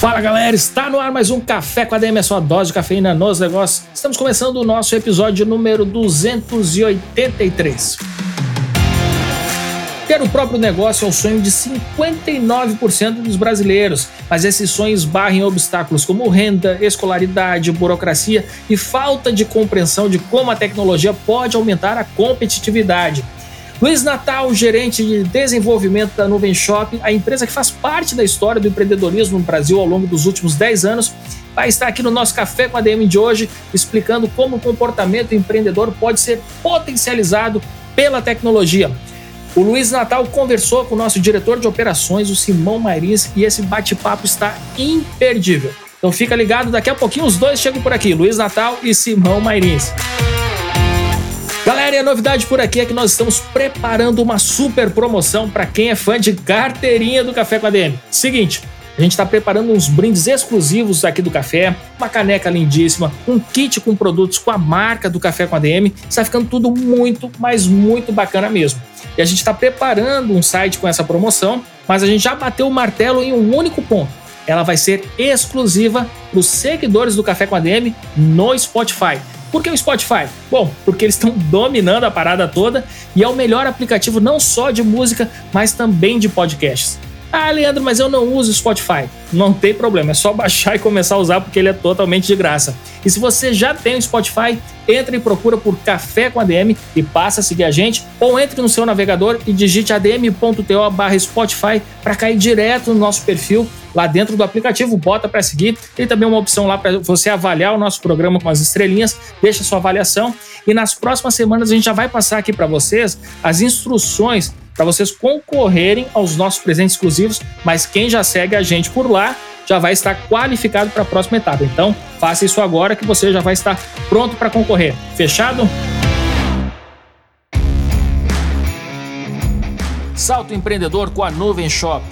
Fala galera, está no ar mais um Café com a DM, a sua dose de cafeína nos negócios. Estamos começando o nosso episódio número 283. Ter o próprio negócio é o sonho de 59% dos brasileiros, mas esses sonhos barrem obstáculos como renda, escolaridade, burocracia e falta de compreensão de como a tecnologia pode aumentar a competitividade. Luiz Natal, gerente de desenvolvimento da Nuvem Shop, a empresa que faz parte da história do empreendedorismo no Brasil ao longo dos últimos 10 anos, vai estar aqui no nosso Café com a DM de hoje, explicando como o comportamento empreendedor pode ser potencializado pela tecnologia. O Luiz Natal conversou com o nosso diretor de operações, o Simão Mairins, e esse bate-papo está imperdível. Então fica ligado, daqui a pouquinho os dois chegam por aqui, Luiz Natal e Simão Mairins. Galera, e a novidade por aqui é que nós estamos preparando uma super promoção para quem é fã de carteirinha do Café com a DM. Seguinte, a gente está preparando uns brindes exclusivos aqui do café, uma caneca lindíssima, um kit com produtos com a marca do Café com a DM. Está ficando tudo muito, mas muito bacana mesmo. E a gente está preparando um site com essa promoção, mas a gente já bateu o martelo em um único ponto. Ela vai ser exclusiva para os seguidores do Café com a DM no Spotify. Por que o Spotify? Bom, porque eles estão dominando a parada toda e é o melhor aplicativo não só de música, mas também de podcasts. Ah, Leandro, mas eu não uso Spotify. Não tem problema, é só baixar e começar a usar porque ele é totalmente de graça. E se você já tem o Spotify, entre e procura por Café com ADM e passa a seguir a gente, ou entre no seu navegador e digite adm.to barra Spotify para cair direto no nosso perfil lá dentro do aplicativo, bota para seguir. Tem também uma opção lá para você avaliar o nosso programa com as estrelinhas, deixa sua avaliação e nas próximas semanas a gente já vai passar aqui para vocês as instruções para vocês concorrerem aos nossos presentes exclusivos, mas quem já segue a gente por lá já vai estar qualificado para a próxima etapa. Então, faça isso agora que você já vai estar pronto para concorrer. Fechado? Salto empreendedor com a Nuvem Shop.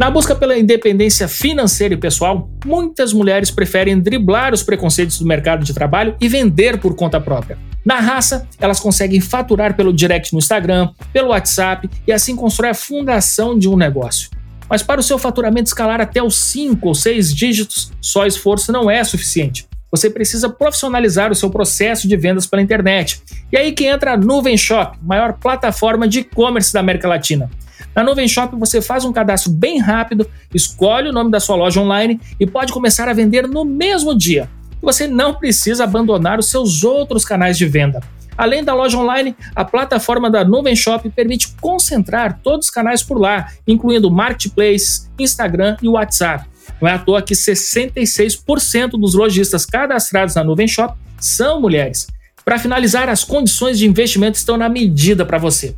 Na busca pela independência financeira e pessoal, muitas mulheres preferem driblar os preconceitos do mercado de trabalho e vender por conta própria. Na raça, elas conseguem faturar pelo direct no Instagram, pelo WhatsApp e assim constrói a fundação de um negócio. Mas para o seu faturamento escalar até os 5 ou 6 dígitos, só esforço não é suficiente. Você precisa profissionalizar o seu processo de vendas pela internet. E aí que entra a Nuvem Shop, maior plataforma de e-commerce da América Latina. Na Nuvem Shop você faz um cadastro bem rápido, escolhe o nome da sua loja online e pode começar a vender no mesmo dia. Você não precisa abandonar os seus outros canais de venda. Além da loja online, a plataforma da Nuvem Shop permite concentrar todos os canais por lá, incluindo Marketplace, Instagram e WhatsApp. Não é à toa que 66% dos lojistas cadastrados na Nuvem Shop são mulheres. Para finalizar, as condições de investimento estão na medida para você.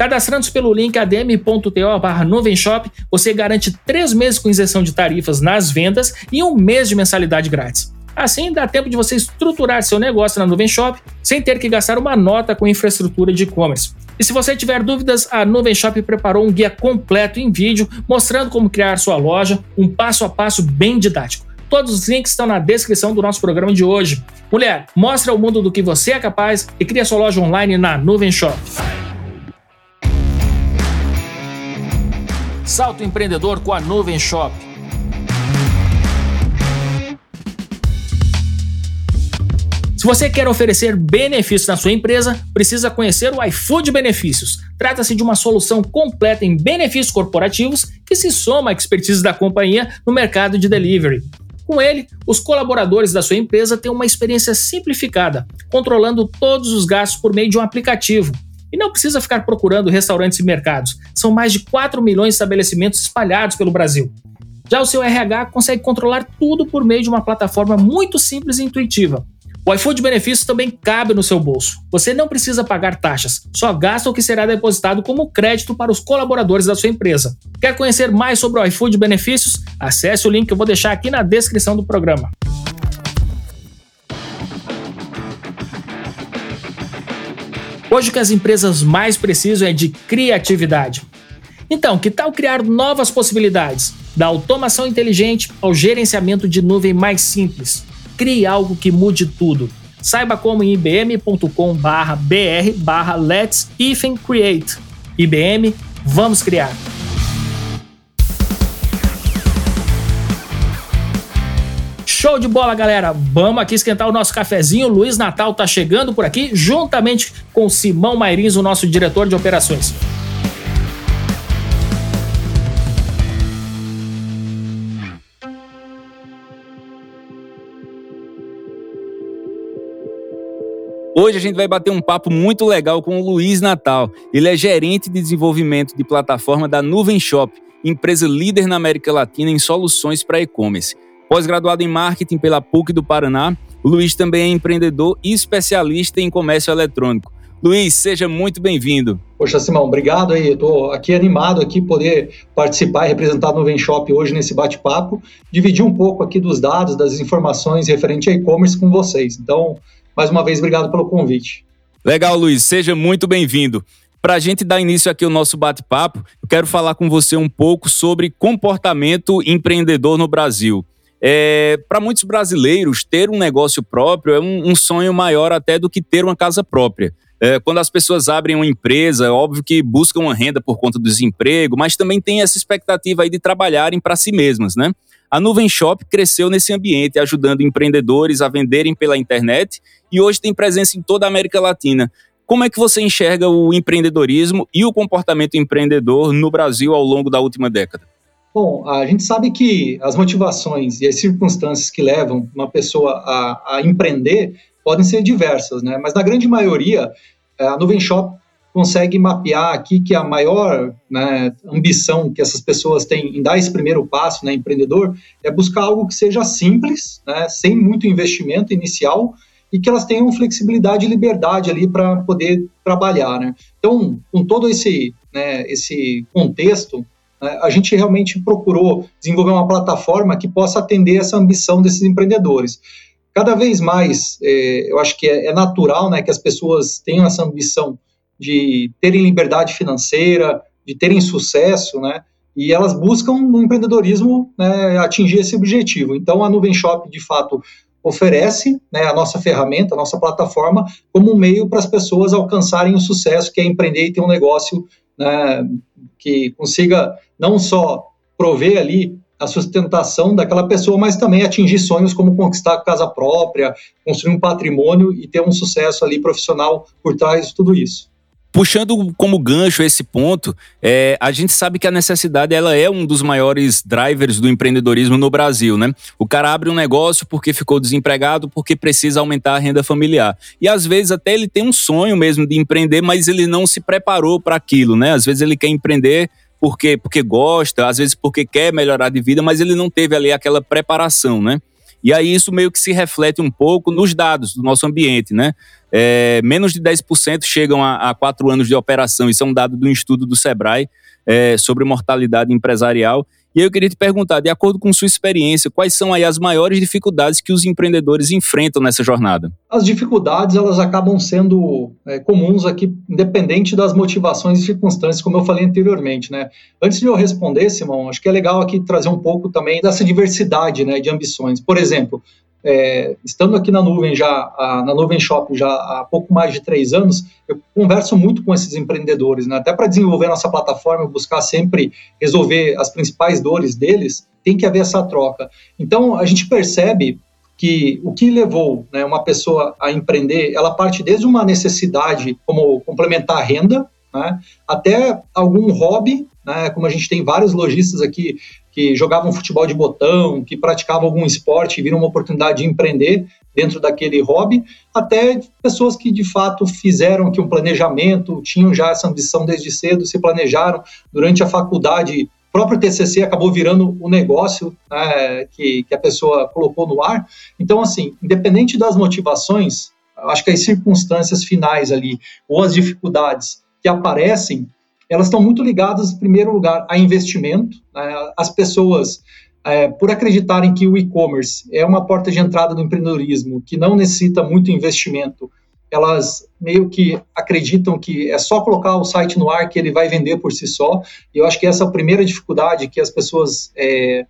Cadastrando-se pelo link adm.to barra Nuvenshop, você garante três meses com isenção de tarifas nas vendas e um mês de mensalidade grátis. Assim, dá tempo de você estruturar seu negócio na Nuvem Shop sem ter que gastar uma nota com infraestrutura de e-commerce. E se você tiver dúvidas, a Nuvem Shop preparou um guia completo em vídeo mostrando como criar sua loja, um passo a passo bem didático. Todos os links estão na descrição do nosso programa de hoje. Mulher, mostre ao mundo do que você é capaz e cria sua loja online na Nuvem Shop. Salto empreendedor com a Nuvem Shop. Se você quer oferecer benefícios na sua empresa, precisa conhecer o iFood Benefícios. Trata-se de uma solução completa em benefícios corporativos que se soma à expertise da companhia no mercado de delivery. Com ele, os colaboradores da sua empresa têm uma experiência simplificada, controlando todos os gastos por meio de um aplicativo. E não precisa ficar procurando restaurantes e mercados. São mais de 4 milhões de estabelecimentos espalhados pelo Brasil. Já o seu RH consegue controlar tudo por meio de uma plataforma muito simples e intuitiva. O iFood Benefícios também cabe no seu bolso. Você não precisa pagar taxas, só gasta o que será depositado como crédito para os colaboradores da sua empresa. Quer conhecer mais sobre o iFood Benefícios? Acesse o link que eu vou deixar aqui na descrição do programa. Hoje o que as empresas mais precisam é de criatividade. Então, que tal criar novas possibilidades? Da automação inteligente ao gerenciamento de nuvem mais simples. Crie algo que mude tudo. Saiba como em ibm.com/br/barra Let's Create. IBM, vamos criar. Show de bola, galera! Vamos aqui esquentar o nosso cafezinho. Luiz Natal tá chegando por aqui, juntamente com Simão Mairins, o nosso diretor de operações. Hoje a gente vai bater um papo muito legal com o Luiz Natal. Ele é gerente de desenvolvimento de plataforma da Nuvem Shop, empresa líder na América Latina em soluções para e-commerce. Pós-graduado em marketing pela PUC do Paraná, o Luiz também é empreendedor e especialista em comércio eletrônico. Luiz, seja muito bem-vindo. Poxa, Simão, obrigado aí. Estou aqui animado aqui poder participar e representar a Nuvem Shop hoje nesse bate-papo, dividir um pouco aqui dos dados, das informações referente a e-commerce com vocês. Então, mais uma vez, obrigado pelo convite. Legal, Luiz, seja muito bem-vindo. Para a gente dar início aqui ao nosso bate-papo, eu quero falar com você um pouco sobre comportamento empreendedor no Brasil. É, Para muitos brasileiros, ter um negócio próprio é um, um, sonho maior até do que ter uma casa própria. É, quando as pessoas abrem uma empresa, é óbvio que buscam uma renda por conta do desemprego, mas também tem essa expectativa aí de trabalharem para si mesmas, né? A Nuvem Shop cresceu nesse ambiente, ajudando empreendedores a venderem pela internet e hoje tem presença em toda a América Latina. Como é que você enxerga o empreendedorismo e o comportamento empreendedor no Brasil ao longo da última década? Bom, a gente sabe que as motivações e as circunstâncias que levam uma pessoa a, a empreender podem ser diversas, né? Mas na grande maioria, a Nuvem Shop consegue mapear aqui que a maior né, ambição que essas pessoas têm em dar esse primeiro passo, né, empreendedor, é buscar algo que seja simples, né, sem muito investimento inicial e que elas tenham flexibilidade e liberdade ali para poder trabalhar, né. Então, com todo esse, né, esse contexto, a gente realmente procurou desenvolver uma plataforma que possa atender essa ambição desses empreendedores. Cada vez mais, é, eu acho que é, é natural né, que as pessoas tenham essa ambição de terem liberdade financeira, de terem sucesso, né? E elas buscam no empreendedorismo né, atingir esse objetivo. Então, a Nuvem Shop, de fato, oferece né, a nossa ferramenta, a nossa plataforma, como um meio para as pessoas alcançarem o sucesso que é empreender e ter um negócio né, que consiga não só prover ali a sustentação daquela pessoa, mas também atingir sonhos como conquistar casa própria, construir um patrimônio e ter um sucesso ali profissional por trás de tudo isso. Puxando como gancho esse ponto, é, a gente sabe que a necessidade ela é um dos maiores drivers do empreendedorismo no Brasil, né? O cara abre um negócio porque ficou desempregado, porque precisa aumentar a renda familiar. E às vezes até ele tem um sonho mesmo de empreender, mas ele não se preparou para aquilo, né? Às vezes ele quer empreender porque, porque gosta, às vezes porque quer melhorar de vida, mas ele não teve ali aquela preparação, né? E aí isso meio que se reflete um pouco nos dados do nosso ambiente, né? É, menos de 10% chegam a, a quatro anos de operação. Isso é um dado do estudo do Sebrae é, sobre mortalidade empresarial. E eu queria te perguntar, de acordo com sua experiência, quais são aí as maiores dificuldades que os empreendedores enfrentam nessa jornada? As dificuldades, elas acabam sendo é, comuns aqui, independente das motivações e circunstâncias, como eu falei anteriormente, né? Antes de eu responder, Simão, acho que é legal aqui trazer um pouco também dessa diversidade, né, de ambições. Por exemplo, é, estando aqui na nuvem já, a, na nuvem shop já há pouco mais de três anos, eu converso muito com esses empreendedores, né? até para desenvolver nossa plataforma, buscar sempre resolver as principais dores deles, tem que haver essa troca. Então a gente percebe que o que levou né, uma pessoa a empreender, ela parte desde uma necessidade como complementar a renda, né, até algum hobby, né, como a gente tem vários lojistas aqui que jogavam futebol de botão, que praticavam algum esporte e viram uma oportunidade de empreender dentro daquele hobby, até pessoas que de fato fizeram aqui um planejamento, tinham já essa ambição desde cedo, se planejaram durante a faculdade. O próprio TCC acabou virando o um negócio né, que, que a pessoa colocou no ar. Então, assim, independente das motivações, acho que as circunstâncias finais ali, ou as dificuldades que aparecem, elas estão muito ligadas, em primeiro lugar, a investimento. Né? As pessoas é, por acreditarem que o e-commerce é uma porta de entrada do empreendedorismo, que não necessita muito investimento, elas meio que acreditam que é só colocar o site no ar que ele vai vender por si só. E eu acho que essa é a primeira dificuldade que as pessoas é,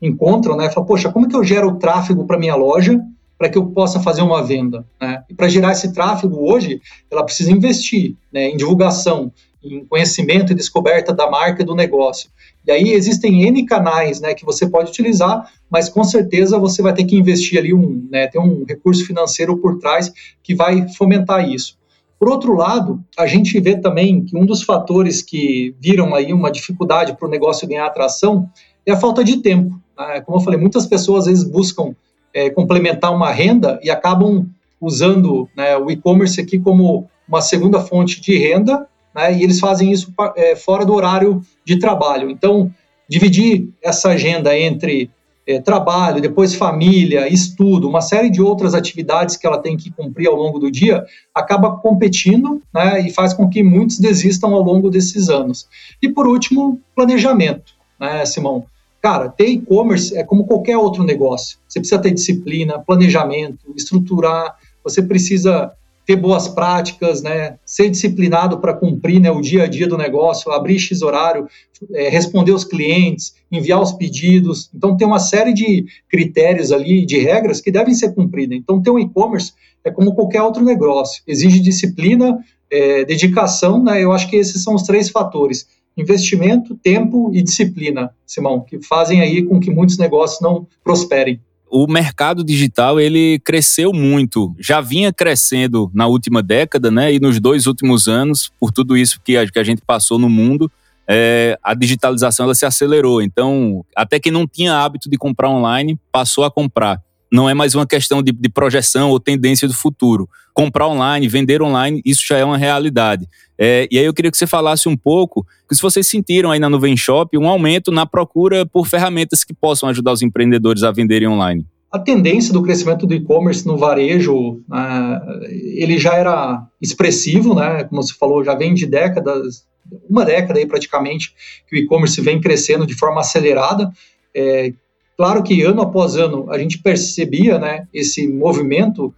encontram, né? Fala, poxa, como que eu gero tráfego para minha loja para que eu possa fazer uma venda? Né? E para gerar esse tráfego hoje, ela precisa investir né, em divulgação, em conhecimento e descoberta da marca e do negócio. E aí existem N canais né, que você pode utilizar, mas com certeza você vai ter que investir ali um, né, ter um recurso financeiro por trás que vai fomentar isso. Por outro lado, a gente vê também que um dos fatores que viram aí uma dificuldade para o negócio ganhar atração é a falta de tempo. Né? Como eu falei, muitas pessoas às vezes buscam é, complementar uma renda e acabam usando né, o e-commerce aqui como uma segunda fonte de renda né, e eles fazem isso é, fora do horário de trabalho. Então, dividir essa agenda entre é, trabalho, depois família, estudo, uma série de outras atividades que ela tem que cumprir ao longo do dia, acaba competindo né, e faz com que muitos desistam ao longo desses anos. E por último, planejamento, né, Simão? Cara, ter e-commerce é como qualquer outro negócio. Você precisa ter disciplina, planejamento, estruturar, você precisa ter boas práticas, né, ser disciplinado para cumprir né, o dia a dia do negócio, abrir X horário, é, responder os clientes, enviar os pedidos. Então, tem uma série de critérios ali, de regras que devem ser cumpridas. Então, ter um e-commerce é como qualquer outro negócio, exige disciplina, é, dedicação, né, eu acho que esses são os três fatores. Investimento, tempo e disciplina, Simão, que fazem aí com que muitos negócios não prosperem o mercado digital ele cresceu muito, já vinha crescendo na última década, né? E nos dois últimos anos, por tudo isso que a, gente passou no mundo, é, a digitalização ela se acelerou. Então, até quem não tinha hábito de comprar online passou a comprar. Não é mais uma questão de, de projeção ou tendência do futuro. Comprar online, vender online, isso já é uma realidade. É, e aí eu queria que você falasse um pouco, se vocês sentiram aí na Nuvem Shop um aumento na procura por ferramentas que possam ajudar os empreendedores a venderem online. A tendência do crescimento do e-commerce no varejo, uh, ele já era expressivo, né? Como você falou, já vem de décadas, uma década aí praticamente, que o e-commerce vem crescendo de forma acelerada. É, claro que ano após ano a gente percebia, né, esse movimento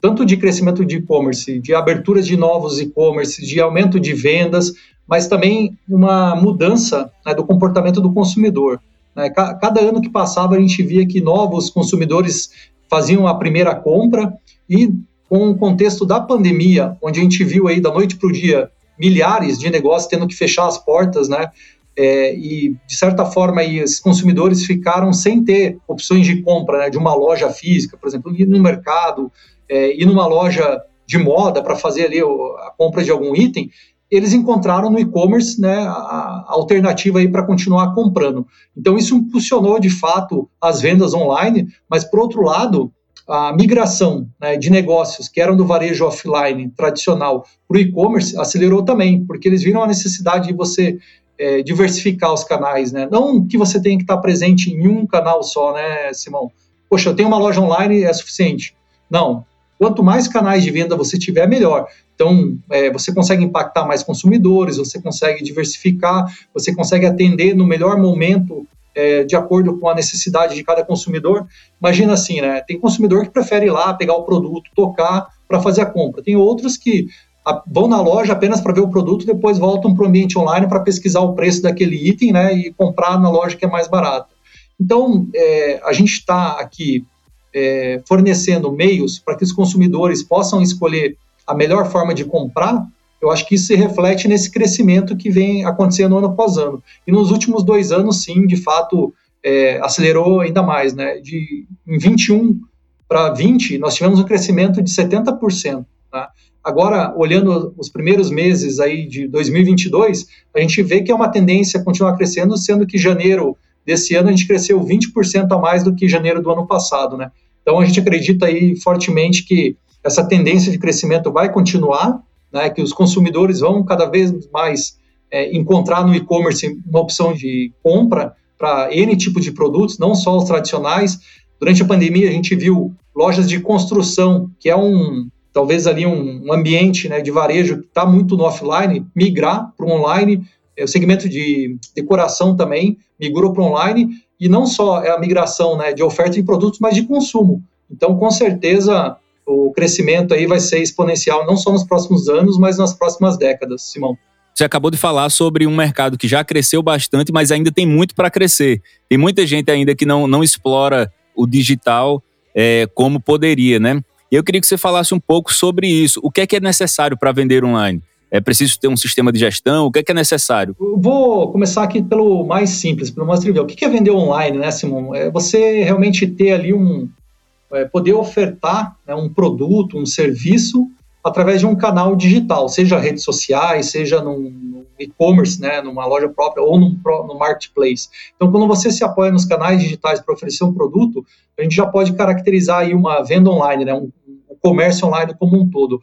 tanto de crescimento de e-commerce, de abertura de novos e-commerce, de aumento de vendas, mas também uma mudança né, do comportamento do consumidor. Né? Cada ano que passava, a gente via que novos consumidores faziam a primeira compra e com o contexto da pandemia, onde a gente viu aí da noite para o dia milhares de negócios tendo que fechar as portas, né? É, e de certa forma aí, os consumidores ficaram sem ter opções de compra né, de uma loja física, por exemplo, ir no mercado, é, ir numa loja de moda para fazer ali a compra de algum item, eles encontraram no e-commerce né, a, alternativa para continuar comprando. Então isso impulsionou de fato as vendas online, mas por outro lado a migração né, de negócios que eram do varejo offline tradicional para o e-commerce acelerou também, porque eles viram a necessidade de você é, diversificar os canais, né? Não que você tenha que estar presente em um canal só, né, Simão? Poxa, eu tenho uma loja online, é suficiente. Não, Quanto mais canais de venda você tiver, melhor. Então, é, você consegue impactar mais consumidores, você consegue diversificar, você consegue atender no melhor momento é, de acordo com a necessidade de cada consumidor. Imagina assim, né? Tem consumidor que prefere ir lá, pegar o produto, tocar para fazer a compra. Tem outros que vão na loja apenas para ver o produto, depois voltam para o ambiente online para pesquisar o preço daquele item, né? E comprar na loja que é mais barata. Então, é, a gente está aqui é, fornecendo meios para que os consumidores possam escolher a melhor forma de comprar, eu acho que isso se reflete nesse crescimento que vem acontecendo ano após ano. E nos últimos dois anos, sim, de fato, é, acelerou ainda mais. Né? De, em 21 para 20, nós tivemos um crescimento de 70%. Tá? Agora, olhando os primeiros meses aí de 2022, a gente vê que é uma tendência a continuar crescendo, sendo que janeiro desse ano a gente cresceu 20% a mais do que janeiro do ano passado, né? Então a gente acredita aí fortemente que essa tendência de crescimento vai continuar, né, que os consumidores vão cada vez mais é, encontrar no e-commerce uma opção de compra para N tipo de produtos, não só os tradicionais. Durante a pandemia a gente viu lojas de construção, que é um talvez ali um, um ambiente né, de varejo que está muito no offline, migrar para o online. É, o segmento de decoração também migrou para o online e não só é a migração né, de oferta de produtos, mas de consumo. Então, com certeza, o crescimento aí vai ser exponencial, não só nos próximos anos, mas nas próximas décadas, Simão. Você acabou de falar sobre um mercado que já cresceu bastante, mas ainda tem muito para crescer. Tem muita gente ainda que não, não explora o digital é, como poderia, né? E eu queria que você falasse um pouco sobre isso. O que é que é necessário para vender online? É preciso ter um sistema de gestão? O que é que é necessário? Eu vou começar aqui pelo mais simples, pelo mais trivial. O que é vender online, né, Simon? É você realmente ter ali um. É poder ofertar né, um produto, um serviço através de um canal digital, seja redes sociais, seja num, e-commerce, né, numa loja própria ou num, no marketplace. Então, quando você se apoia nos canais digitais para oferecer um produto, a gente já pode caracterizar aí uma venda online, né, um comércio online como um todo.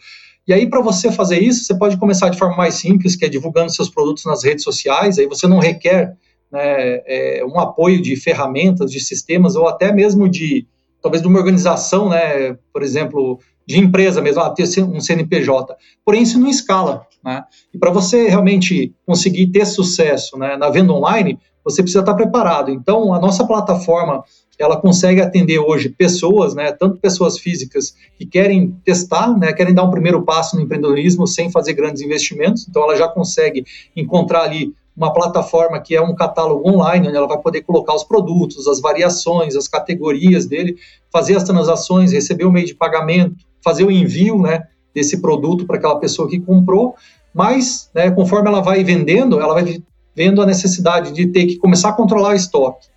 E aí, para você fazer isso, você pode começar de forma mais simples, que é divulgando seus produtos nas redes sociais, aí você não requer né, é, um apoio de ferramentas, de sistemas, ou até mesmo de, talvez, de uma organização, né, por exemplo, de empresa mesmo, ah, ter um CNPJ. Porém, isso não escala. Né? E para você realmente conseguir ter sucesso né, na venda online, você precisa estar preparado. Então, a nossa plataforma ela consegue atender hoje pessoas, né, tanto pessoas físicas que querem testar, né, querem dar um primeiro passo no empreendedorismo sem fazer grandes investimentos, então ela já consegue encontrar ali uma plataforma que é um catálogo online, onde ela vai poder colocar os produtos, as variações, as categorias dele, fazer as transações, receber o meio de pagamento, fazer o envio né, desse produto para aquela pessoa que comprou, mas né, conforme ela vai vendendo, ela vai vendo a necessidade de ter que começar a controlar o estoque,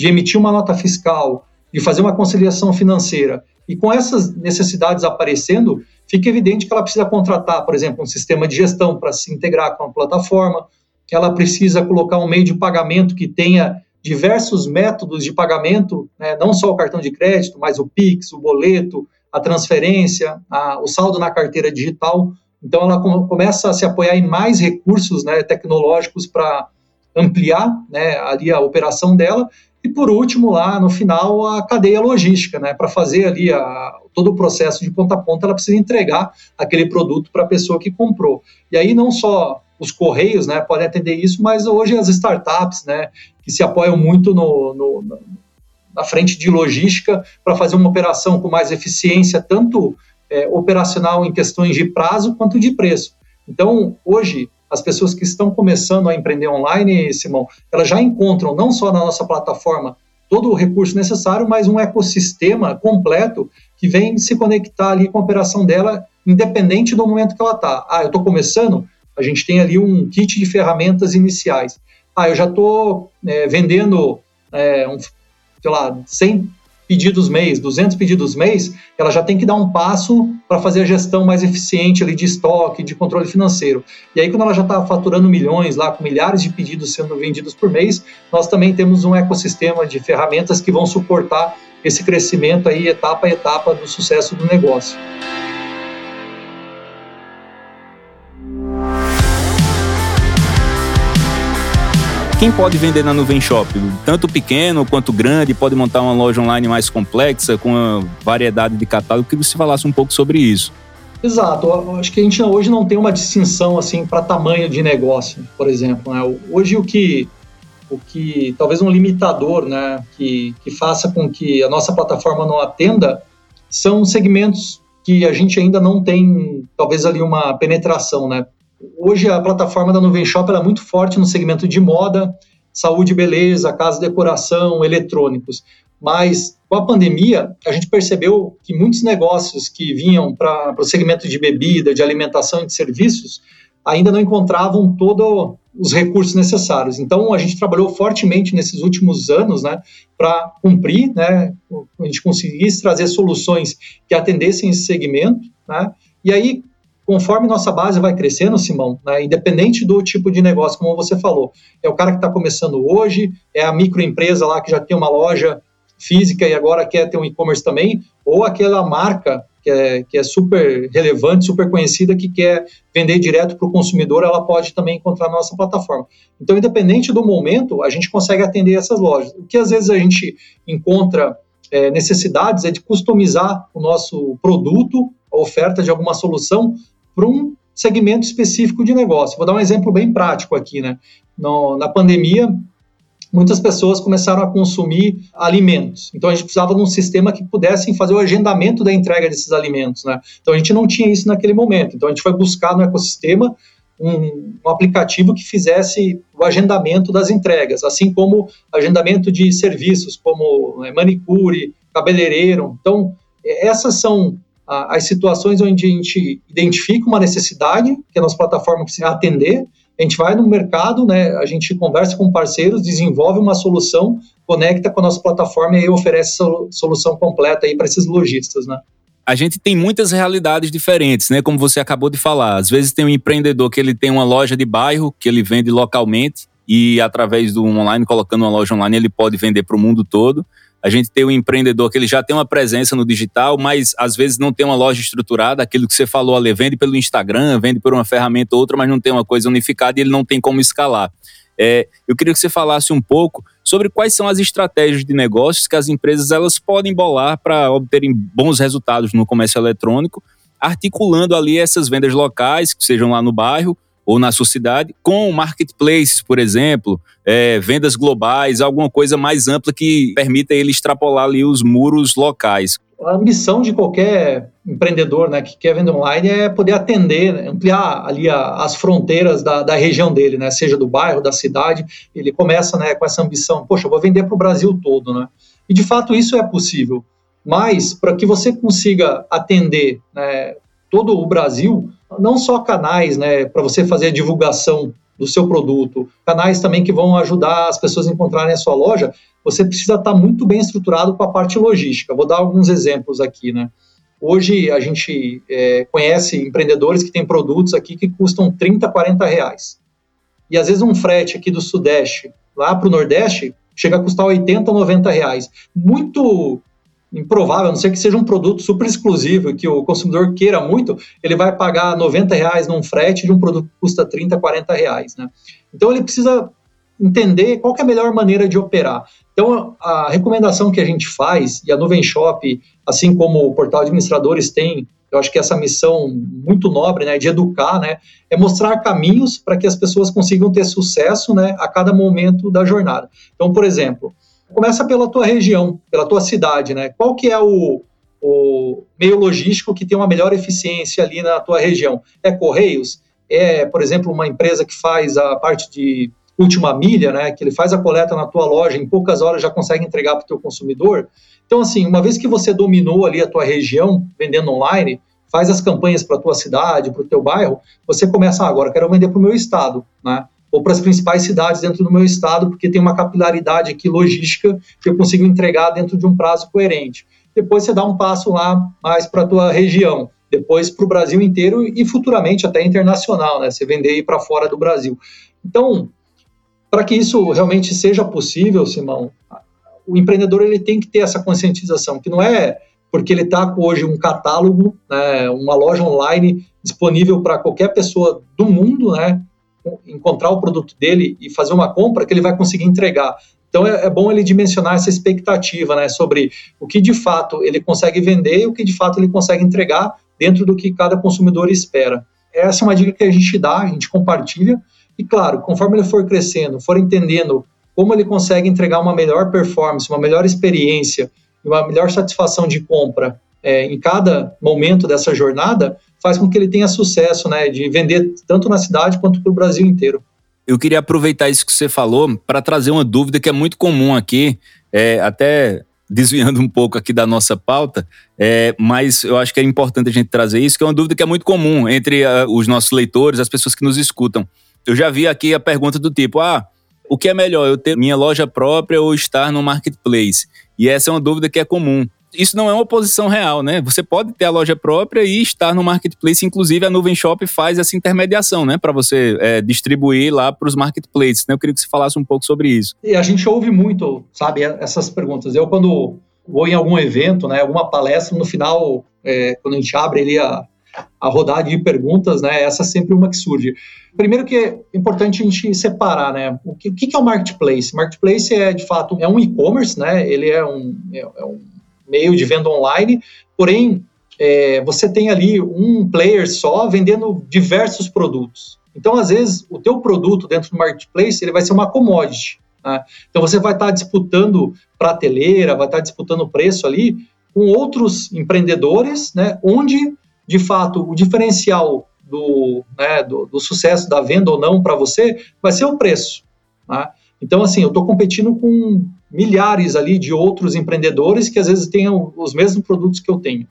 de emitir uma nota fiscal, de fazer uma conciliação financeira. E com essas necessidades aparecendo, fica evidente que ela precisa contratar, por exemplo, um sistema de gestão para se integrar com a plataforma, que ela precisa colocar um meio de pagamento que tenha diversos métodos de pagamento, né, não só o cartão de crédito, mas o Pix, o boleto, a transferência, a, o saldo na carteira digital. Então, ela com, começa a se apoiar em mais recursos né, tecnológicos para ampliar né, ali a operação dela. E, por último, lá no final, a cadeia logística, né, para fazer ali a, todo o processo de ponta a ponta, ela precisa entregar aquele produto para a pessoa que comprou. E aí, não só os correios né, podem atender isso, mas hoje as startups, né, que se apoiam muito no, no, na frente de logística para fazer uma operação com mais eficiência, tanto é, operacional em questões de prazo quanto de preço. Então, hoje, as pessoas que estão começando a empreender online, Simão, elas já encontram não só na nossa plataforma todo o recurso necessário, mas um ecossistema completo que vem se conectar ali com a operação dela, independente do momento que ela está. Ah, eu estou começando, a gente tem ali um kit de ferramentas iniciais. Ah, eu já estou é, vendendo é, um, sei lá, 100 pedidos mês, 200 pedidos mês, ela já tem que dar um passo para fazer a gestão mais eficiente ali de estoque, de controle financeiro. E aí, quando ela já está faturando milhões lá, com milhares de pedidos sendo vendidos por mês, nós também temos um ecossistema de ferramentas que vão suportar esse crescimento aí, etapa a etapa do sucesso do negócio. Quem pode vender na Nuvem Shop? Tanto pequeno quanto grande, pode montar uma loja online mais complexa, com uma variedade de catálogo. Que você falasse um pouco sobre isso. Exato. Acho que a gente hoje não tem uma distinção assim para tamanho de negócio, por exemplo. Né? Hoje o que o que talvez um limitador, né, que, que faça com que a nossa plataforma não atenda, são segmentos que a gente ainda não tem, talvez ali uma penetração, né? Hoje a plataforma da Nuvem Shop é muito forte no segmento de moda, saúde beleza, casa de decoração, eletrônicos. Mas com a pandemia, a gente percebeu que muitos negócios que vinham para o segmento de bebida, de alimentação e de serviços ainda não encontravam todos os recursos necessários. Então, a gente trabalhou fortemente nesses últimos anos né, para cumprir, né, a gente conseguisse trazer soluções que atendessem esse segmento. Né, e aí, conforme nossa base vai crescendo, Simão, né, independente do tipo de negócio, como você falou, é o cara que está começando hoje, é a microempresa lá que já tem uma loja física e agora quer ter um e-commerce também, ou aquela marca que é, que é super relevante, super conhecida, que quer vender direto para o consumidor, ela pode também encontrar na nossa plataforma. Então, independente do momento, a gente consegue atender essas lojas. O que às vezes a gente encontra é, necessidades é de customizar o nosso produto, a oferta de alguma solução, para um segmento específico de negócio. Vou dar um exemplo bem prático aqui, né? No, na pandemia, muitas pessoas começaram a consumir alimentos. Então a gente precisava de um sistema que pudesse fazer o agendamento da entrega desses alimentos, né? Então a gente não tinha isso naquele momento. Então a gente foi buscar no ecossistema um, um, aplicativo que fizesse o agendamento das entregas, assim como agendamento de serviços como né, manicure, cabeleireiro. Então, essas são as situações onde a gente identifica uma necessidade que a nossa plataforma precisa atender, a gente vai no mercado, né, a gente conversa com parceiros, desenvolve uma solução, conecta com a nossa plataforma e oferece solução completa aí para esses lojistas, né? a gente tem muitas realidades diferentes, né? Como você acabou de falar. Às vezes tem um empreendedor que ele tem uma loja de bairro que ele vende localmente e através do online, colocando uma loja online, ele pode vender para o mundo todo. A gente tem um empreendedor que ele já tem uma presença no digital, mas às vezes não tem uma loja estruturada, aquilo que você falou ali, vende pelo Instagram, vende por uma ferramenta ou outra, mas não tem uma coisa unificada e ele não tem como escalar. É, eu queria que você falasse um pouco sobre quais são as estratégias de negócios que as empresas elas podem bolar para obterem bons resultados no comércio eletrônico, articulando ali essas vendas locais, que sejam lá no bairro ou na sua cidade, com marketplaces, por exemplo, é, vendas globais, alguma coisa mais ampla que permita ele extrapolar ali os muros locais a ambição de qualquer empreendedor né, que quer vender online é poder atender, né, ampliar ali a, as fronteiras da, da, região dele, né, seja do bairro, da cidade. Ele começa né, com essa ambição, poxa, eu vou vender para o Brasil todo. Né? E de fato isso é possível. Mas para que você consiga atender né, todo o Brasil, não só canais né, para você fazer a divulgação do seu produto, canais também que vão ajudar as pessoas a encontrarem a sua loja, você precisa estar muito bem estruturado com a parte logística. Vou dar alguns exemplos aqui, né? Hoje a gente é, conhece empreendedores que têm produtos aqui que custam 30, 40 reais. E às vezes um frete aqui do Sudeste lá para o Nordeste chega a custar 80, 90 reais. Muito improvável, a não ser que seja um produto super exclusivo que o consumidor queira muito, ele vai pagar 90 reais num frete de um produto que custa 30, 40 reais. Né? Então ele precisa entender qual é a melhor maneira de operar. Então, a recomendação que a gente faz, e a Nuvem Shop, assim como o portal administradores tem, eu acho que essa missão muito nobre, né, de educar, né, é mostrar caminhos para que as pessoas consigam ter sucesso, né, a cada momento da jornada. Então, por exemplo, começa pela tua região, pela tua cidade, né, qual que é o, o meio logístico que tem uma melhor eficiência ali na tua região? É Correios? É, por exemplo, uma empresa que faz a parte de última milha, né, que ele faz a coleta na tua loja, em poucas horas já consegue entregar para o teu consumidor. Então, assim, uma vez que você dominou ali a tua região, vendendo online, faz as campanhas para a tua cidade, para o teu bairro, você começa, ah, agora quero vender para o meu estado, né, ou para as principais cidades dentro do meu estado, porque tem uma capilaridade aqui logística que eu consigo entregar dentro de um prazo coerente. Depois você dá um passo lá mais para a tua região, depois para o Brasil inteiro e futuramente até internacional, né? Você vender para fora do Brasil. Então, para que isso realmente seja possível, Simão, o empreendedor ele tem que ter essa conscientização, que não é porque ele está com hoje um catálogo, né, uma loja online disponível para qualquer pessoa do mundo, né, encontrar o produto dele e fazer uma compra que ele vai conseguir entregar. Então é, é, bom ele dimensionar essa expectativa, né, sobre o que de fato ele consegue vender e o que de fato ele consegue entregar dentro do que cada consumidor espera. Essa é uma dica que a gente dá, a gente compartilha e claro, conforme ele for crescendo, for entendendo como ele consegue entregar uma melhor performance, uma melhor experiência e uma melhor satisfação de compra é, em cada momento dessa jornada, faz com que ele tenha sucesso né, de vender tanto na cidade quanto para o Brasil inteiro. Eu queria aproveitar isso que você falou para trazer uma dúvida que é muito comum aqui, é, até desviando um pouco aqui da nossa pauta, é, mas eu acho que é importante a gente trazer isso, que é uma dúvida que é muito comum entre uh, os nossos leitores, as pessoas que nos escutam. Eu já vi aqui a pergunta do tipo: ah, o que é melhor, eu ter minha loja própria ou estar no marketplace? E essa é uma dúvida que é comum. Isso não é uma posição real, né? Você pode ter a loja própria e estar no marketplace. Inclusive, a Nuvem Shop faz essa intermediação, né? Para você é, distribuir lá para os marketplaces. Né? Eu queria que você falasse um pouco sobre isso. E a gente ouve muito, sabe, essas perguntas. Eu, quando vou em algum evento, né, alguma palestra, no final, é, quando a gente abre ali a, a rodada de perguntas, né? Essa é sempre uma que surge. Primeiro que é importante a gente separar, né? O que, o que é o marketplace? Marketplace é, de fato, é um e-commerce, né? Ele é um, é, é um meio de venda online, porém, é, você tem ali um player só vendendo diversos produtos. Então, às vezes, o teu produto dentro do marketplace, ele vai ser uma commodity. Né? Então você vai estar tá disputando prateleira, vai estar tá disputando preço ali com outros empreendedores, né, onde de fato o diferencial do, né, do, do sucesso da venda ou não para você vai ser o preço. Né? Então, assim, eu estou competindo com milhares ali de outros empreendedores que às vezes têm os mesmos produtos que eu tenho.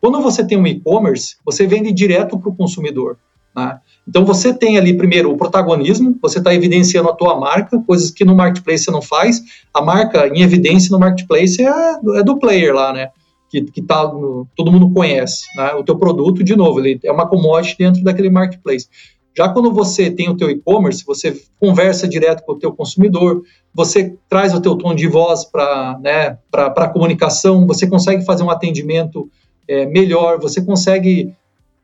Quando você tem um e-commerce, você vende direto para o consumidor. Né? Então você tem ali primeiro o protagonismo, você está evidenciando a tua marca, coisas que no marketplace você não faz. A marca em evidência no marketplace é, é do player lá, né? Que, que tá no, todo mundo conhece. Né? O teu produto, de novo, ele é uma commodity dentro daquele marketplace. Já quando você tem o teu e-commerce, você conversa direto com o teu consumidor, você traz o teu tom de voz para né, a comunicação, você consegue fazer um atendimento é, melhor, você consegue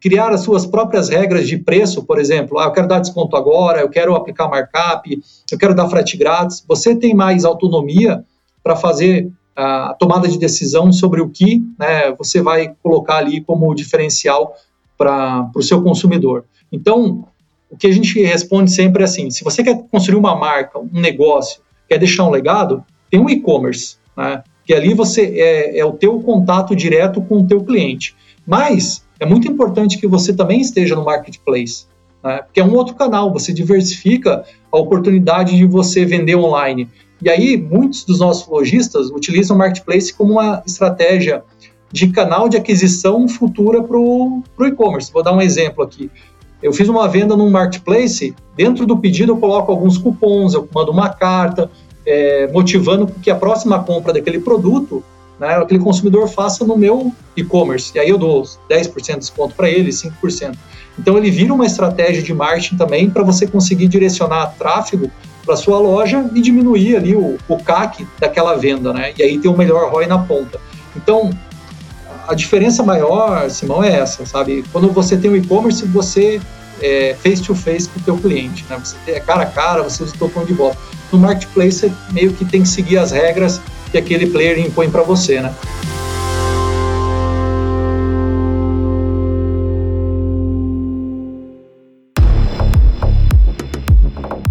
criar as suas próprias regras de preço, por exemplo, ah, eu quero dar desconto agora, eu quero aplicar markup, eu quero dar frete grátis. Você tem mais autonomia para fazer a tomada de decisão sobre o que né, você vai colocar ali como diferencial para o seu consumidor. Então, o que a gente responde sempre é assim: se você quer construir uma marca, um negócio, quer deixar um legado, tem um e-commerce, né? Que ali você é, é o teu contato direto com o teu cliente. Mas é muito importante que você também esteja no marketplace, né? porque é um outro canal, você diversifica a oportunidade de você vender online. E aí, muitos dos nossos lojistas utilizam o marketplace como uma estratégia de canal de aquisição futura para o e-commerce. Vou dar um exemplo aqui. Eu fiz uma venda no marketplace, dentro do pedido eu coloco alguns cupons, eu mando uma carta, é, motivando que a próxima compra daquele produto, né, aquele consumidor faça no meu e-commerce. E aí eu dou 10% de desconto para ele, 5%. Então ele vira uma estratégia de marketing também para você conseguir direcionar tráfego para sua loja e diminuir ali o, o CAC daquela venda, né? E aí ter o melhor ROI na ponta. Então, a diferença maior, Simão, é essa, sabe? Quando você tem o e-commerce, você é face to face com o teu cliente, né? Você é cara a cara, você usa o teu de volta. No marketplace, você meio que tem que seguir as regras que aquele player impõe para você, né?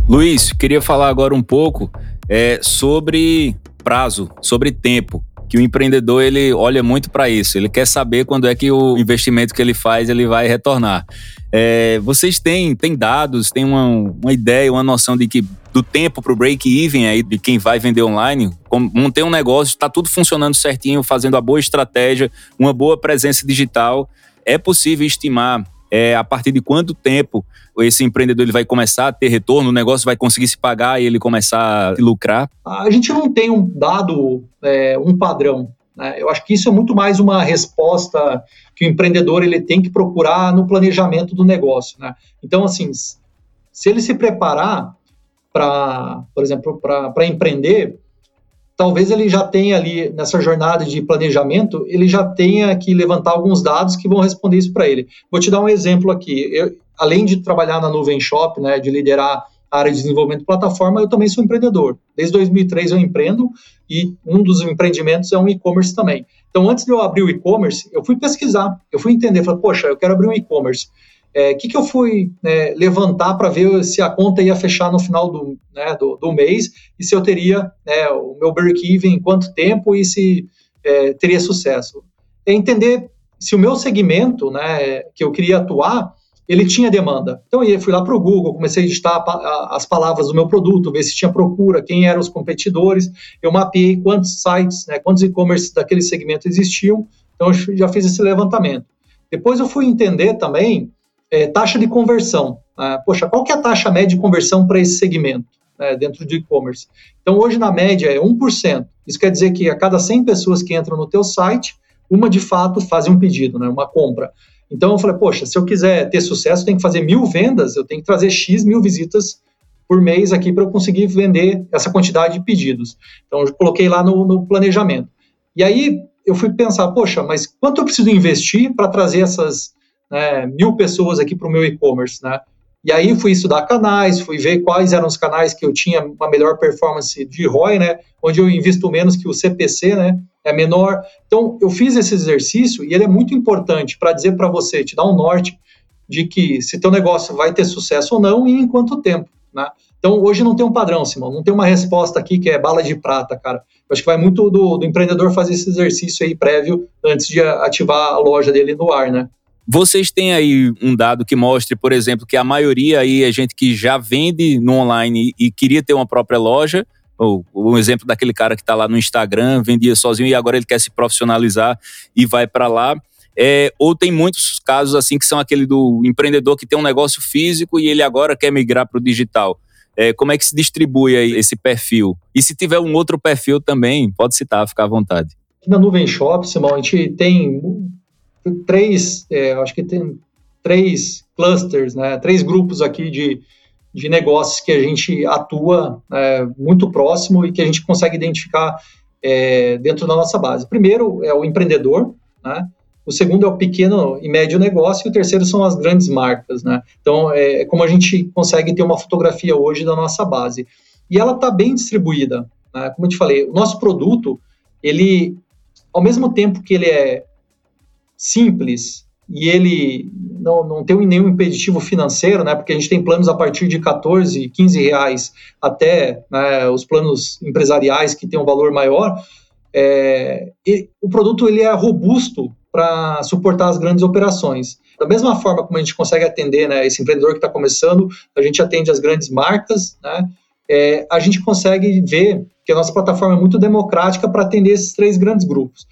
Luiz, queria falar agora um pouco é, sobre prazo, sobre tempo que o empreendedor ele olha muito para isso. Ele quer saber quando é que o investimento que ele faz ele vai retornar. É, vocês têm, têm dados, têm uma, uma ideia, uma noção de que do tempo para o break-even aí de quem vai vender online, manter um negócio, está tudo funcionando certinho, fazendo a boa estratégia, uma boa presença digital. É possível estimar é, a partir de quanto tempo esse empreendedor ele vai começar a ter retorno, o negócio vai conseguir se pagar e ele começar a lucrar? A gente não tem um dado, é, um padrão. Né? Eu acho que isso é muito mais uma resposta que o empreendedor ele tem que procurar no planejamento do negócio. Né? Então, assim, se ele se preparar para, por exemplo, para empreender, talvez ele já tenha ali nessa jornada de planejamento, ele já tenha que levantar alguns dados que vão responder isso para ele. Vou te dar um exemplo aqui. Eu, além de trabalhar na Nuvem Shop, né, de liderar a área de desenvolvimento de plataforma, eu também sou empreendedor. Desde 2003 eu empreendo e um dos empreendimentos é um e-commerce também. Então, antes de eu abrir o e-commerce, eu fui pesquisar, eu fui entender, falei, poxa, eu quero abrir um e-commerce o é, que, que eu fui né, levantar para ver se a conta ia fechar no final do, né, do, do mês e se eu teria né, o meu break-even em quanto tempo e se é, teria sucesso. É entender se o meu segmento né, que eu queria atuar, ele tinha demanda. Então eu fui lá para o Google, comecei a digitar as palavras do meu produto, ver se tinha procura, quem eram os competidores, eu mapeei quantos sites, né, quantos e-commerce daquele segmento existiam, então eu já fiz esse levantamento. Depois eu fui entender também é, taxa de conversão. Né? Poxa, qual que é a taxa média de conversão para esse segmento né, dentro de e-commerce? Então, hoje, na média, é 1%. Isso quer dizer que a cada 100 pessoas que entram no teu site, uma de fato faz um pedido, né, uma compra. Então, eu falei, poxa, se eu quiser ter sucesso, tem que fazer mil vendas, eu tenho que trazer X mil visitas por mês aqui para eu conseguir vender essa quantidade de pedidos. Então, eu coloquei lá no, no planejamento. E aí, eu fui pensar, poxa, mas quanto eu preciso investir para trazer essas né, mil pessoas aqui para o meu e-commerce, né? E aí fui estudar canais, fui ver quais eram os canais que eu tinha uma melhor performance de ROI, né? Onde eu invisto menos que o CPC, né? É menor. Então, eu fiz esse exercício e ele é muito importante para dizer para você, te dar um norte de que se teu negócio vai ter sucesso ou não e em quanto tempo, né? Então, hoje não tem um padrão, Simão, não tem uma resposta aqui que é bala de prata, cara. Eu acho que vai muito do, do empreendedor fazer esse exercício aí prévio antes de ativar a loja dele no ar, né? Vocês têm aí um dado que mostre, por exemplo, que a maioria aí é gente que já vende no online e queria ter uma própria loja, ou um exemplo daquele cara que está lá no Instagram, vendia sozinho e agora ele quer se profissionalizar e vai para lá. É, ou tem muitos casos assim que são aquele do empreendedor que tem um negócio físico e ele agora quer migrar para o digital. É, como é que se distribui aí esse perfil? E se tiver um outro perfil também, pode citar, fica à vontade. Aqui na Nuvem Shop, Simão, a gente tem três, é, acho que tem três clusters, né, três grupos aqui de, de negócios que a gente atua é, muito próximo e que a gente consegue identificar é, dentro da nossa base. Primeiro é o empreendedor, né? O segundo é o pequeno e médio negócio e o terceiro são as grandes marcas, né? Então é, é como a gente consegue ter uma fotografia hoje da nossa base e ela está bem distribuída, né? Como eu te falei, o nosso produto ele, ao mesmo tempo que ele é simples e ele não, não tem nenhum impeditivo financeiro, né, porque a gente tem planos a partir de 14, 15 reais até né, os planos empresariais que têm um valor maior, é, o produto ele é robusto para suportar as grandes operações. Da mesma forma como a gente consegue atender né, esse empreendedor que está começando, a gente atende as grandes marcas, né, é, a gente consegue ver que a nossa plataforma é muito democrática para atender esses três grandes grupos.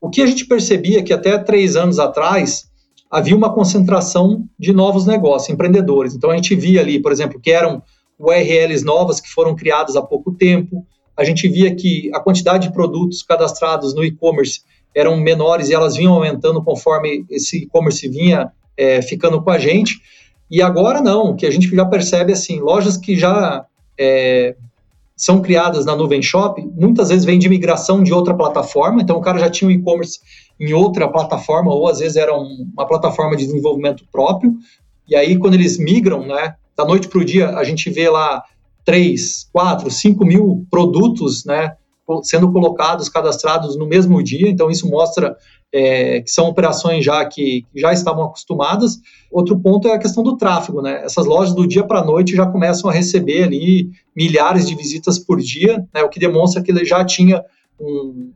O que a gente percebia é que até três anos atrás havia uma concentração de novos negócios, empreendedores. Então a gente via ali, por exemplo, que eram URLs novas que foram criadas há pouco tempo. A gente via que a quantidade de produtos cadastrados no e-commerce eram menores e elas vinham aumentando conforme esse e-commerce vinha é, ficando com a gente. E agora não, que a gente já percebe assim, lojas que já é, são criadas na Nuvem Shop, muitas vezes vêm de migração de outra plataforma, então o cara já tinha um e-commerce em outra plataforma, ou às vezes era um, uma plataforma de desenvolvimento próprio, e aí quando eles migram, né, da noite para o dia, a gente vê lá 3, 4, 5 mil produtos, né, sendo colocados, cadastrados no mesmo dia, então isso mostra é, que são operações já que, já estavam acostumadas. Outro ponto é a questão do tráfego, né? Essas lojas do dia para a noite já começam a receber ali milhares de visitas por dia, né? O que demonstra que ele já tinha um,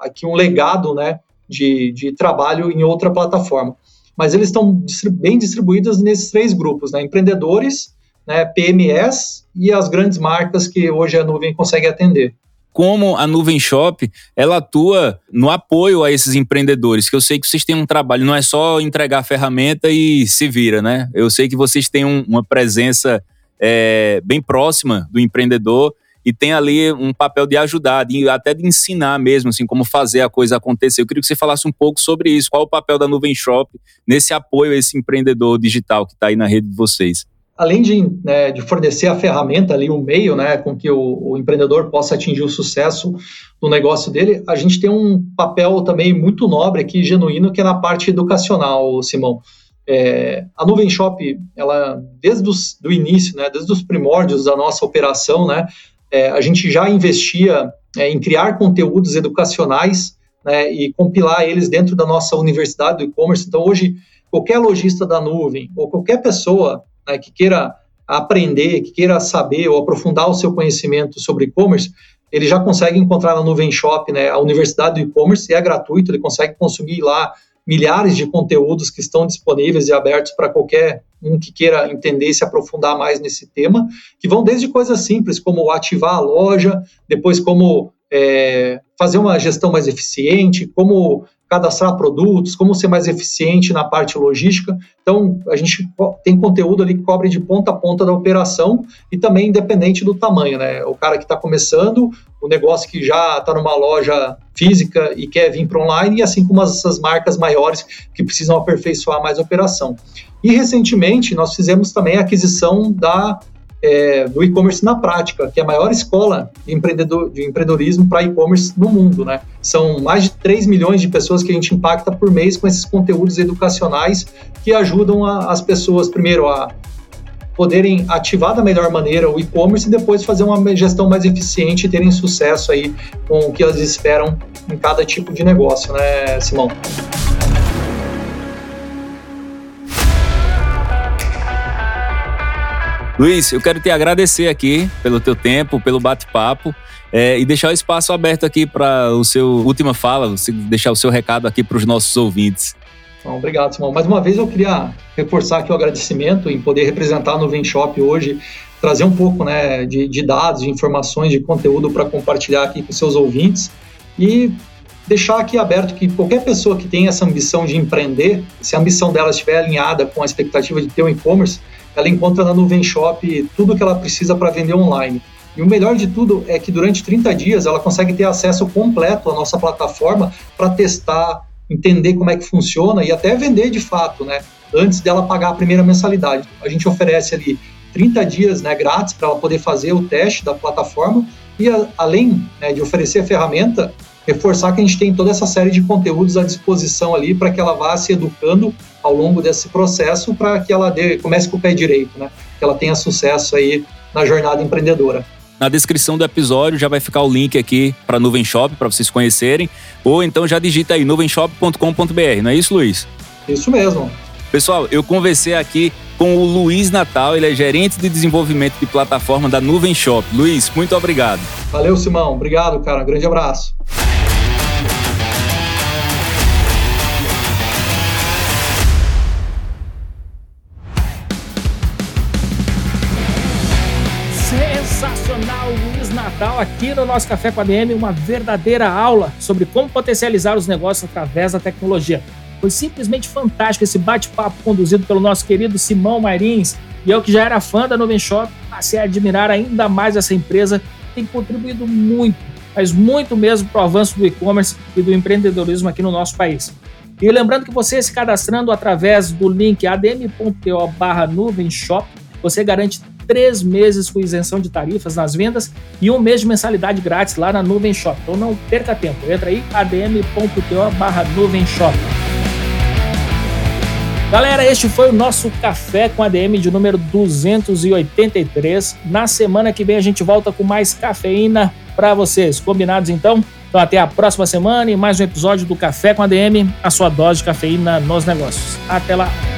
aqui um legado, né? De, de trabalho em outra plataforma. Mas eles estão bem distribuídos nesses três grupos, né? Empreendedores, né? PMS e as grandes marcas que hoje a nuvem consegue atender como a Nuvem Shop ela atua no apoio a esses empreendedores, que eu sei que vocês têm um trabalho, não é só entregar a ferramenta e se vira, né? Eu sei que vocês têm um, uma presença é, bem próxima do empreendedor e tem ali um papel de ajudar, de, até de ensinar mesmo, assim, como fazer a coisa acontecer. Eu queria que você falasse um pouco sobre isso. Qual o papel da Nuvem Shop nesse apoio a esse empreendedor digital que está aí na rede de vocês? Além de, né, de, fornecer a ferramenta ali, o meio, né, com que o, o, empreendedor possa atingir o sucesso no negócio dele, a gente tem um papel também muito nobre aqui, genuíno, que é na parte educacional, Simão. É, a Nuvem Shop, ela, desde os, do início, né, desde os primórdios da nossa operação, né, é, a gente já investia é, em criar conteúdos educacionais né, e compilar eles dentro da nossa universidade do e-commerce. Então, hoje, qualquer lojista da nuvem ou qualquer pessoa né, que queira aprender, que queira saber ou aprofundar o seu conhecimento sobre e-commerce, ele já consegue encontrar na Nuvem Shop, né, a Universidade do E-Commerce, é gratuito, ele consegue consumir lá milhares de conteúdos que estão disponíveis e abertos para qualquer um que queira entender e se aprofundar mais nesse tema, que vão desde coisas simples como ativar a loja, depois como é, fazer uma gestão mais eficiente, como cadastrar produtos, como ser mais eficiente na parte logística. Então, a gente tem conteúdo ali que cobre de ponta a ponta da operação e também independente do tamanho, né? O cara que está começando, o negócio que já está numa loja física e quer vir para online, e assim como essas marcas maiores que precisam aperfeiçoar mais a operação. E recentemente nós fizemos também a aquisição da é, do e-commerce na prática, que é a maior escola de, empreendedor, de empreendedorismo para e-commerce no mundo. Né? São mais de 3 milhões de pessoas que a gente impacta por mês com esses conteúdos educacionais que ajudam a, as pessoas, primeiro, a poderem ativar da melhor maneira o e-commerce e depois fazer uma gestão mais eficiente e terem sucesso aí com o que elas esperam em cada tipo de negócio, né, Simão? Luiz, eu quero te agradecer aqui pelo teu tempo, pelo bate-papo. É, e deixar o espaço aberto aqui para o seu última fala, deixar o seu recado aqui para os nossos ouvintes. Bom, obrigado, Simão. Mais uma vez eu queria reforçar aqui o agradecimento em poder representar no Venshop hoje, trazer um pouco né, de, de dados, de informações, de conteúdo para compartilhar aqui com seus ouvintes e deixar aqui aberto que qualquer pessoa que tem essa ambição de empreender, se a ambição dela estiver alinhada com a expectativa de ter um e-commerce, ela encontra na Nuvem Shop tudo que ela precisa para vender online. E o melhor de tudo é que durante 30 dias ela consegue ter acesso completo à nossa plataforma para testar, entender como é que funciona e até vender de fato, né? Antes dela pagar a primeira mensalidade. A gente oferece ali 30 dias né, grátis para ela poder fazer o teste da plataforma e a, além né, de oferecer a ferramenta, reforçar que a gente tem toda essa série de conteúdos à disposição ali para que ela vá se educando ao longo desse processo para que ela dê, comece com o pé direito, né? Que ela tenha sucesso aí na jornada empreendedora. Na descrição do episódio já vai ficar o link aqui para Nuvem Shop para vocês conhecerem, ou então já digita aí nuvenshop.com.br, não é isso, Luiz? Isso mesmo. Pessoal, eu conversei aqui com o Luiz Natal, ele é gerente de desenvolvimento de plataforma da Nuvem Shop. Luiz, muito obrigado. Valeu, Simão. Obrigado, cara. Um grande abraço. Sensacional, Luiz Natal, aqui no nosso Café com a DM, uma verdadeira aula sobre como potencializar os negócios através da tecnologia. Foi simplesmente fantástico esse bate-papo conduzido pelo nosso querido Simão Marins. E eu que já era fã da Nuvem Shop, passei a admirar ainda mais essa empresa, que tem contribuído muito, mas muito mesmo para o avanço do e-commerce e do empreendedorismo aqui no nosso país. E lembrando que você se cadastrando através do link adm.to barra nuvem shop, você garante três meses com isenção de tarifas nas vendas e um mês de mensalidade grátis lá na Nuvem Shop. Então não perca tempo, entra aí adm.to barra nuvem shop. Galera, este foi o nosso Café com ADM de número 283. Na semana que vem a gente volta com mais cafeína para vocês. Combinados então? Então até a próxima semana e mais um episódio do Café com ADM, a sua dose de cafeína nos negócios. Até lá!